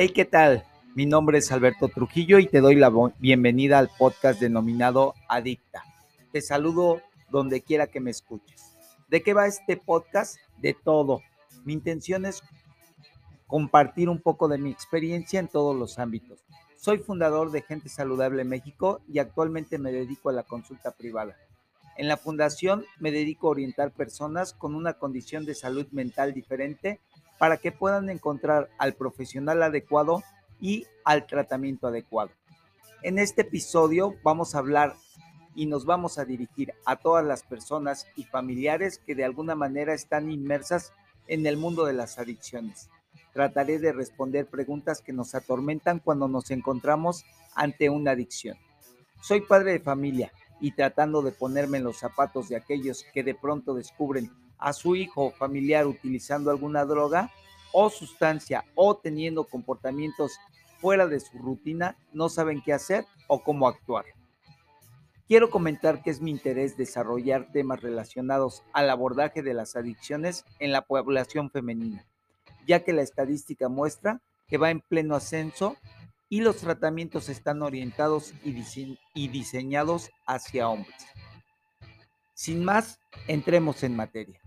Hey, ¿qué tal? Mi nombre es Alberto Trujillo y te doy la bienvenida al podcast denominado Adicta. Te saludo donde quiera que me escuches. ¿De qué va este podcast? De todo. Mi intención es compartir un poco de mi experiencia en todos los ámbitos. Soy fundador de Gente Saludable México y actualmente me dedico a la consulta privada. En la fundación me dedico a orientar personas con una condición de salud mental diferente para que puedan encontrar al profesional adecuado y al tratamiento adecuado. En este episodio vamos a hablar y nos vamos a dirigir a todas las personas y familiares que de alguna manera están inmersas en el mundo de las adicciones. Trataré de responder preguntas que nos atormentan cuando nos encontramos ante una adicción. Soy padre de familia y tratando de ponerme en los zapatos de aquellos que de pronto descubren a su hijo o familiar utilizando alguna droga o sustancia o teniendo comportamientos fuera de su rutina, no saben qué hacer o cómo actuar. Quiero comentar que es mi interés desarrollar temas relacionados al abordaje de las adicciones en la población femenina, ya que la estadística muestra que va en pleno ascenso y los tratamientos están orientados y, diseñados hacia hombres. Sin más, entremos en materia.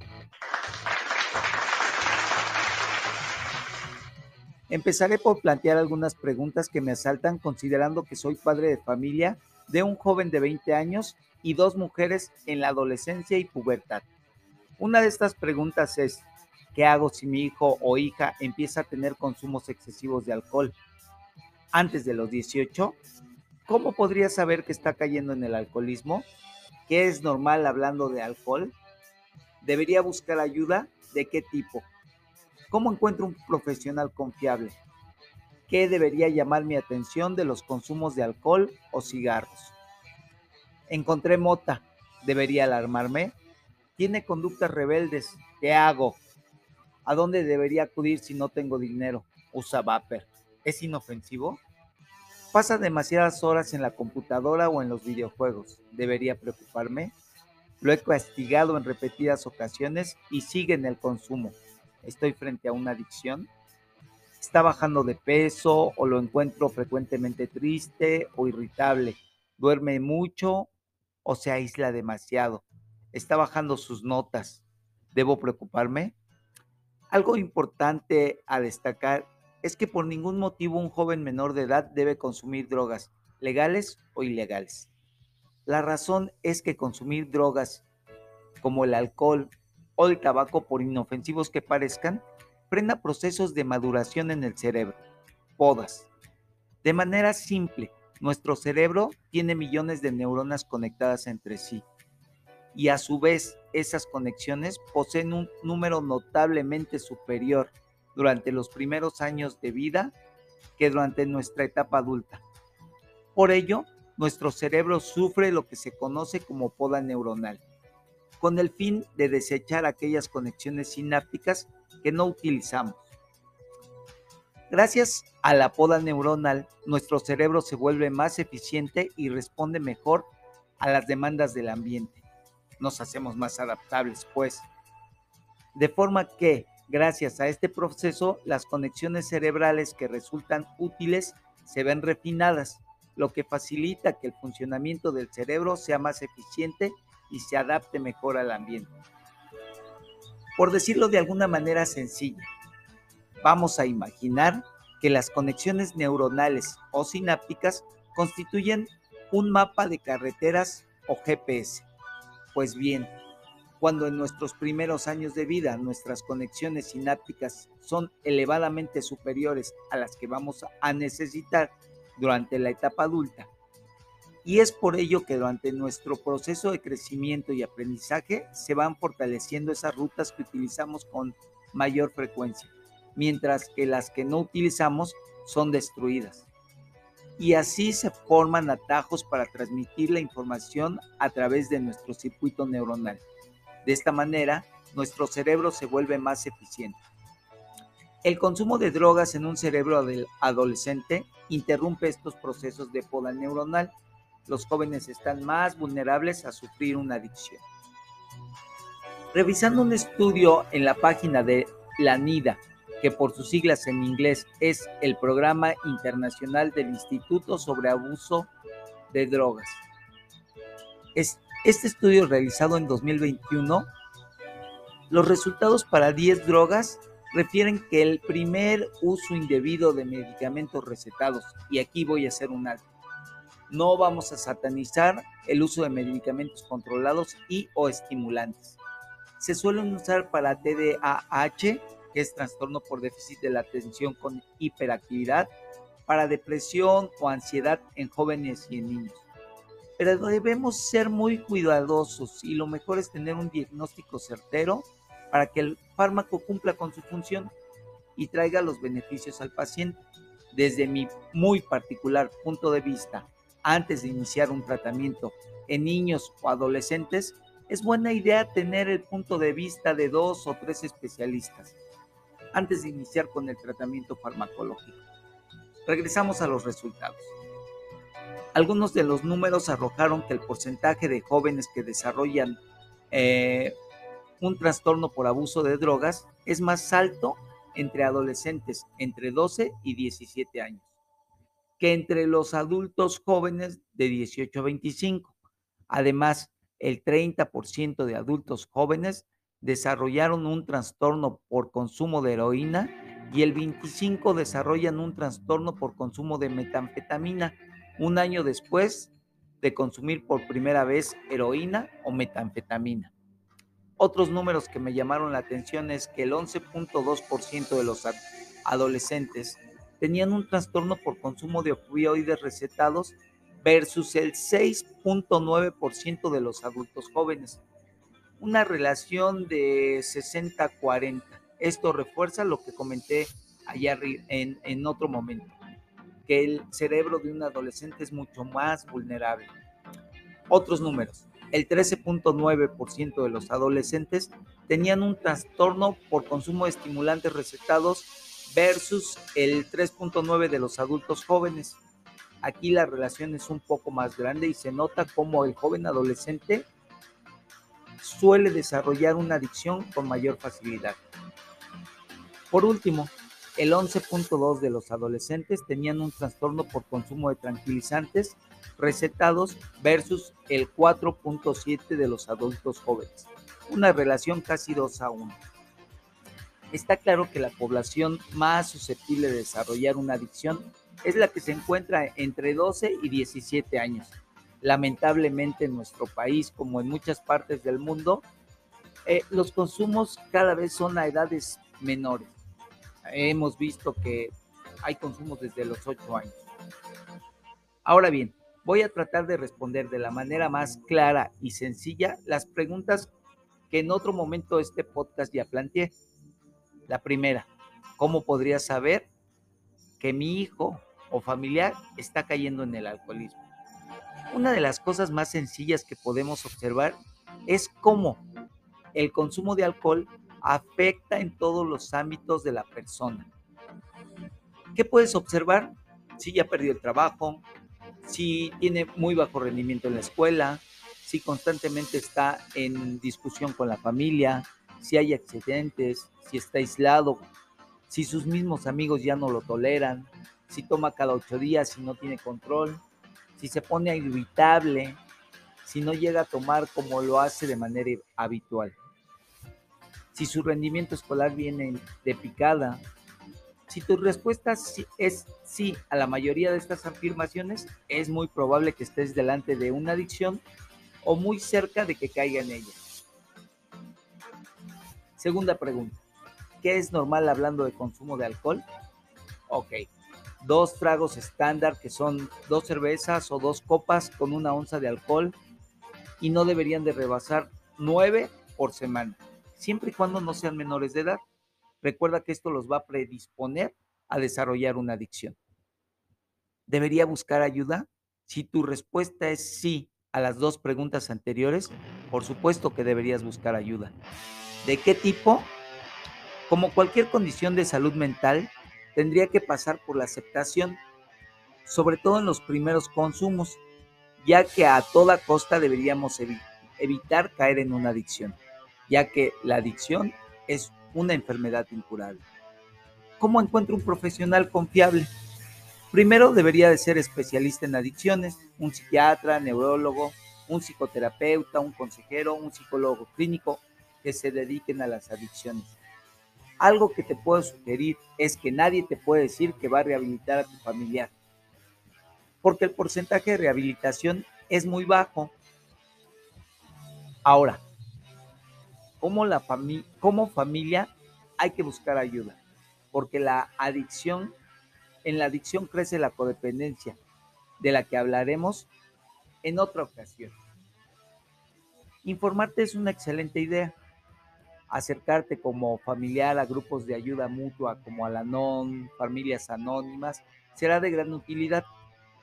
Empezaré por plantear algunas preguntas que me asaltan considerando que soy padre de familia de un joven de 20 años y dos mujeres en la adolescencia y pubertad. Una de estas preguntas es, ¿qué hago si mi hijo o hija empieza a tener consumos excesivos de alcohol antes de los 18? ¿Cómo podría saber que está cayendo en el alcoholismo? ¿Qué es normal hablando de alcohol? ¿Debería buscar ayuda? ¿De qué tipo? ¿Cómo encuentro un profesional confiable? ¿Qué debería llamar mi atención de los consumos de alcohol o cigarros? Encontré mota. ¿Debería alarmarme? ¿Tiene conductas rebeldes? ¿Qué hago? ¿A dónde debería acudir si no tengo dinero? ¿Usa vapor? ¿Es inofensivo? Pasa demasiadas horas en la computadora o en los videojuegos. ¿Debería preocuparme? Lo he castigado en repetidas ocasiones y sigue en el consumo. ¿Estoy frente a una adicción? ¿Está bajando de peso o lo encuentro frecuentemente triste o irritable? ¿Duerme mucho o se aísla demasiado? ¿Está bajando sus notas? ¿Debo preocuparme? Algo importante a destacar es que por ningún motivo un joven menor de edad debe consumir drogas, legales o ilegales. La razón es que consumir drogas como el alcohol o el tabaco, por inofensivos que parezcan, frena procesos de maduración en el cerebro, podas. De manera simple, nuestro cerebro tiene millones de neuronas conectadas entre sí y a su vez esas conexiones poseen un número notablemente superior durante los primeros años de vida que durante nuestra etapa adulta. Por ello, nuestro cerebro sufre lo que se conoce como poda neuronal, con el fin de desechar aquellas conexiones sinápticas que no utilizamos. Gracias a la poda neuronal, nuestro cerebro se vuelve más eficiente y responde mejor a las demandas del ambiente. Nos hacemos más adaptables, pues. De forma que Gracias a este proceso, las conexiones cerebrales que resultan útiles se ven refinadas, lo que facilita que el funcionamiento del cerebro sea más eficiente y se adapte mejor al ambiente. Por decirlo de alguna manera sencilla, vamos a imaginar que las conexiones neuronales o sinápticas constituyen un mapa de carreteras o GPS. Pues bien, cuando en nuestros primeros años de vida nuestras conexiones sinápticas son elevadamente superiores a las que vamos a necesitar durante la etapa adulta. Y es por ello que durante nuestro proceso de crecimiento y aprendizaje se van fortaleciendo esas rutas que utilizamos con mayor frecuencia, mientras que las que no utilizamos son destruidas. Y así se forman atajos para transmitir la información a través de nuestro circuito neuronal. De esta manera, nuestro cerebro se vuelve más eficiente. El consumo de drogas en un cerebro adolescente interrumpe estos procesos de poda neuronal. Los jóvenes están más vulnerables a sufrir una adicción. Revisando un estudio en la página de la NIDA, que por sus siglas en inglés es el Programa Internacional del Instituto sobre Abuso de Drogas. Este estudio realizado en 2021, los resultados para 10 drogas refieren que el primer uso indebido de medicamentos recetados, y aquí voy a hacer un alto, no vamos a satanizar el uso de medicamentos controlados y o estimulantes. Se suelen usar para TDAH, que es trastorno por déficit de la atención con hiperactividad, para depresión o ansiedad en jóvenes y en niños. Pero debemos ser muy cuidadosos y lo mejor es tener un diagnóstico certero para que el fármaco cumpla con su función y traiga los beneficios al paciente. Desde mi muy particular punto de vista, antes de iniciar un tratamiento en niños o adolescentes, es buena idea tener el punto de vista de dos o tres especialistas antes de iniciar con el tratamiento farmacológico. Regresamos a los resultados. Algunos de los números arrojaron que el porcentaje de jóvenes que desarrollan eh, un trastorno por abuso de drogas es más alto entre adolescentes entre 12 y 17 años que entre los adultos jóvenes de 18 a 25. Además, el 30% de adultos jóvenes desarrollaron un trastorno por consumo de heroína y el 25% desarrollan un trastorno por consumo de metanfetamina un año después de consumir por primera vez heroína o metanfetamina. Otros números que me llamaron la atención es que el 11.2% de los adolescentes tenían un trastorno por consumo de opioides recetados versus el 6.9% de los adultos jóvenes. Una relación de 60-40. Esto refuerza lo que comenté allá en, en otro momento, el cerebro de un adolescente es mucho más vulnerable. Otros números. El 13.9% de los adolescentes tenían un trastorno por consumo de estimulantes recetados versus el 3.9 de los adultos jóvenes. Aquí la relación es un poco más grande y se nota como el joven adolescente suele desarrollar una adicción con mayor facilidad. Por último, el 11.2 de los adolescentes tenían un trastorno por consumo de tranquilizantes recetados versus el 4.7 de los adultos jóvenes. Una relación casi 2 a 1 está claro que la población más susceptible de desarrollar una adicción es la que se encuentra entre 12 y 17 años. Lamentablemente en nuestro país, como en muchas partes del mundo, eh, los consumos cada vez son a edades menores. Hemos visto que hay consumos desde los 8 años. Ahora bien, voy a tratar de responder de la manera más clara y sencilla las preguntas que en otro momento este podcast ya planteé. La primera, ¿cómo podría saber que mi hijo o familiar está cayendo en el alcoholismo? Una de las cosas más sencillas que podemos observar es cómo el consumo de alcohol afecta en todos los ámbitos de la persona. ¿Qué puedes observar? Si ya perdió el trabajo, si tiene muy bajo rendimiento en la escuela, si constantemente está en discusión con la familia, si hay accidentes, si está aislado, si sus mismos amigos ya no lo toleran, si toma cada ocho días y no tiene control, si se pone irritable, si no llega a tomar como lo hace de manera habitual, si su rendimiento escolar viene de picada. Si tu respuesta es sí a la mayoría de estas afirmaciones, es muy probable que estés delante de una adicción o muy cerca de que caiga en ella. Segunda pregunta. ¿Qué es normal hablando de consumo de alcohol? Ok. Dos tragos estándar que son dos cervezas o dos copas con una onza de alcohol y no deberían de rebasar nueve por semana, siempre y cuando no sean menores de edad. Recuerda que esto los va a predisponer a desarrollar una adicción. ¿Debería buscar ayuda? Si tu respuesta es sí a las dos preguntas anteriores, por supuesto que deberías buscar ayuda. ¿De qué tipo? Como cualquier condición de salud mental, tendría que pasar por la aceptación, sobre todo en los primeros consumos, ya que a toda costa deberíamos evitar caer en una adicción, ya que la adicción es una enfermedad incurable. ¿Cómo encuentro un profesional confiable? Primero debería de ser especialista en adicciones, un psiquiatra, neurólogo, un psicoterapeuta, un consejero, un psicólogo clínico que se dediquen a las adicciones. Algo que te puedo sugerir es que nadie te puede decir que va a rehabilitar a tu familiar, porque el porcentaje de rehabilitación es muy bajo. Ahora, como, la como familia hay que buscar ayuda, porque la adicción, en la adicción crece la codependencia, de la que hablaremos en otra ocasión. Informarte es una excelente idea. Acercarte como familiar a grupos de ayuda mutua como Alanon, familias anónimas, será de gran utilidad.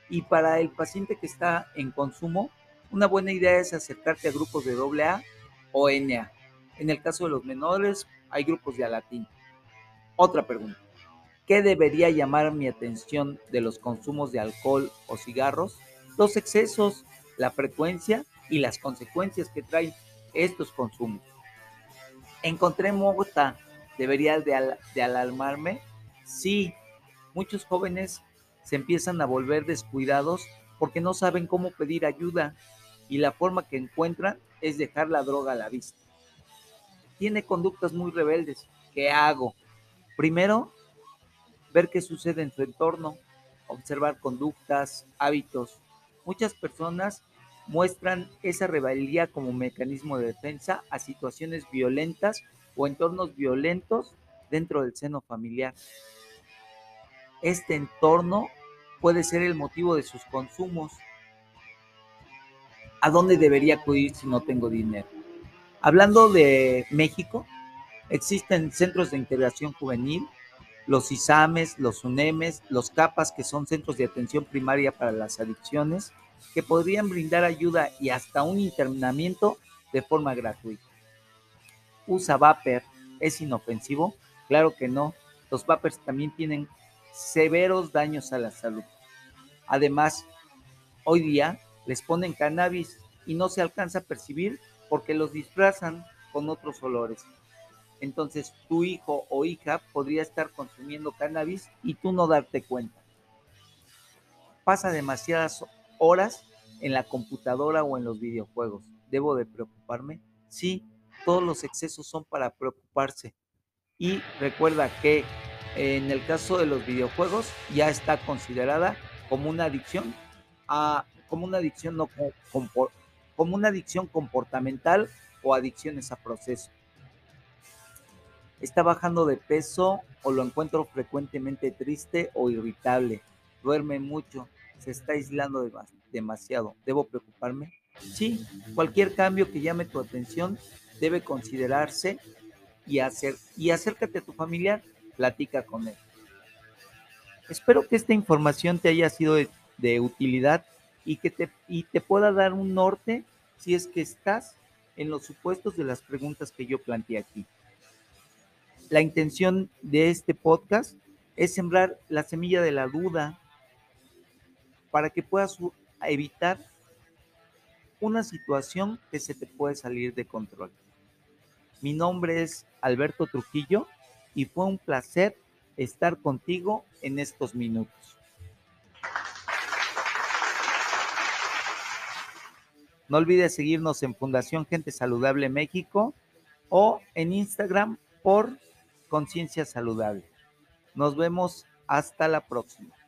Y para el paciente que está en consumo, una buena idea es acercarte a grupos de AA o NA. En el caso de los menores, hay grupos de Alatín. Otra pregunta. ¿Qué debería llamar mi atención de los consumos de alcohol o cigarros? Los excesos, la frecuencia y las consecuencias que traen estos consumos. ¿Encontré mota? ¿Debería de, de alarmarme? Sí, muchos jóvenes se empiezan a volver descuidados porque no saben cómo pedir ayuda y la forma que encuentran es dejar la droga a la vista. Tiene conductas muy rebeldes. ¿Qué hago? Primero, ver qué sucede en su entorno, observar conductas, hábitos. Muchas personas muestran esa rebeldía como mecanismo de defensa a situaciones violentas o entornos violentos dentro del seno familiar. Este entorno puede ser el motivo de sus consumos. ¿A dónde debería acudir si no tengo dinero? Hablando de México, existen centros de integración juvenil, los ISAMES, los UNEMES, los CAPAS, que son centros de atención primaria para las adicciones, que podrían brindar ayuda y hasta un internamiento de forma gratuita. ¿Usa vapor? ¿Es inofensivo? Claro que no. Los vapers también tienen severos daños a la salud. Además, hoy día les ponen cannabis y no se alcanza a percibir porque los disfrazan con otros olores. Entonces tu hijo o hija podría estar consumiendo cannabis y tú no darte cuenta. Pasa demasiadas horas en la computadora o en los videojuegos. ¿Debo de preocuparme? Sí, todos los excesos son para preocuparse. Y recuerda que en el caso de los videojuegos ya está considerada como una adicción a, como una adicción no como una adicción comportamental o adicciones a proceso. Está bajando de peso o lo encuentro frecuentemente triste o irritable. Duerme mucho, se está aislando demasiado. ¿Debo preocuparme? Sí, cualquier cambio que llame tu atención debe considerarse y, hacer, y acércate a tu familiar, platica con él. Espero que esta información te haya sido de, utilidad y que te, y te pueda dar un norte si es que estás en los supuestos de las preguntas que yo planteé aquí. La intención de este podcast es sembrar la semilla de la duda para que puedas evitar una situación que se te puede salir de control. Mi nombre es Alberto Trujillo y fue un placer estar contigo en estos minutos. No olvides seguirnos en Fundación Gente Saludable México o en Instagram por Conciencia Saludable. Nos vemos hasta la próxima.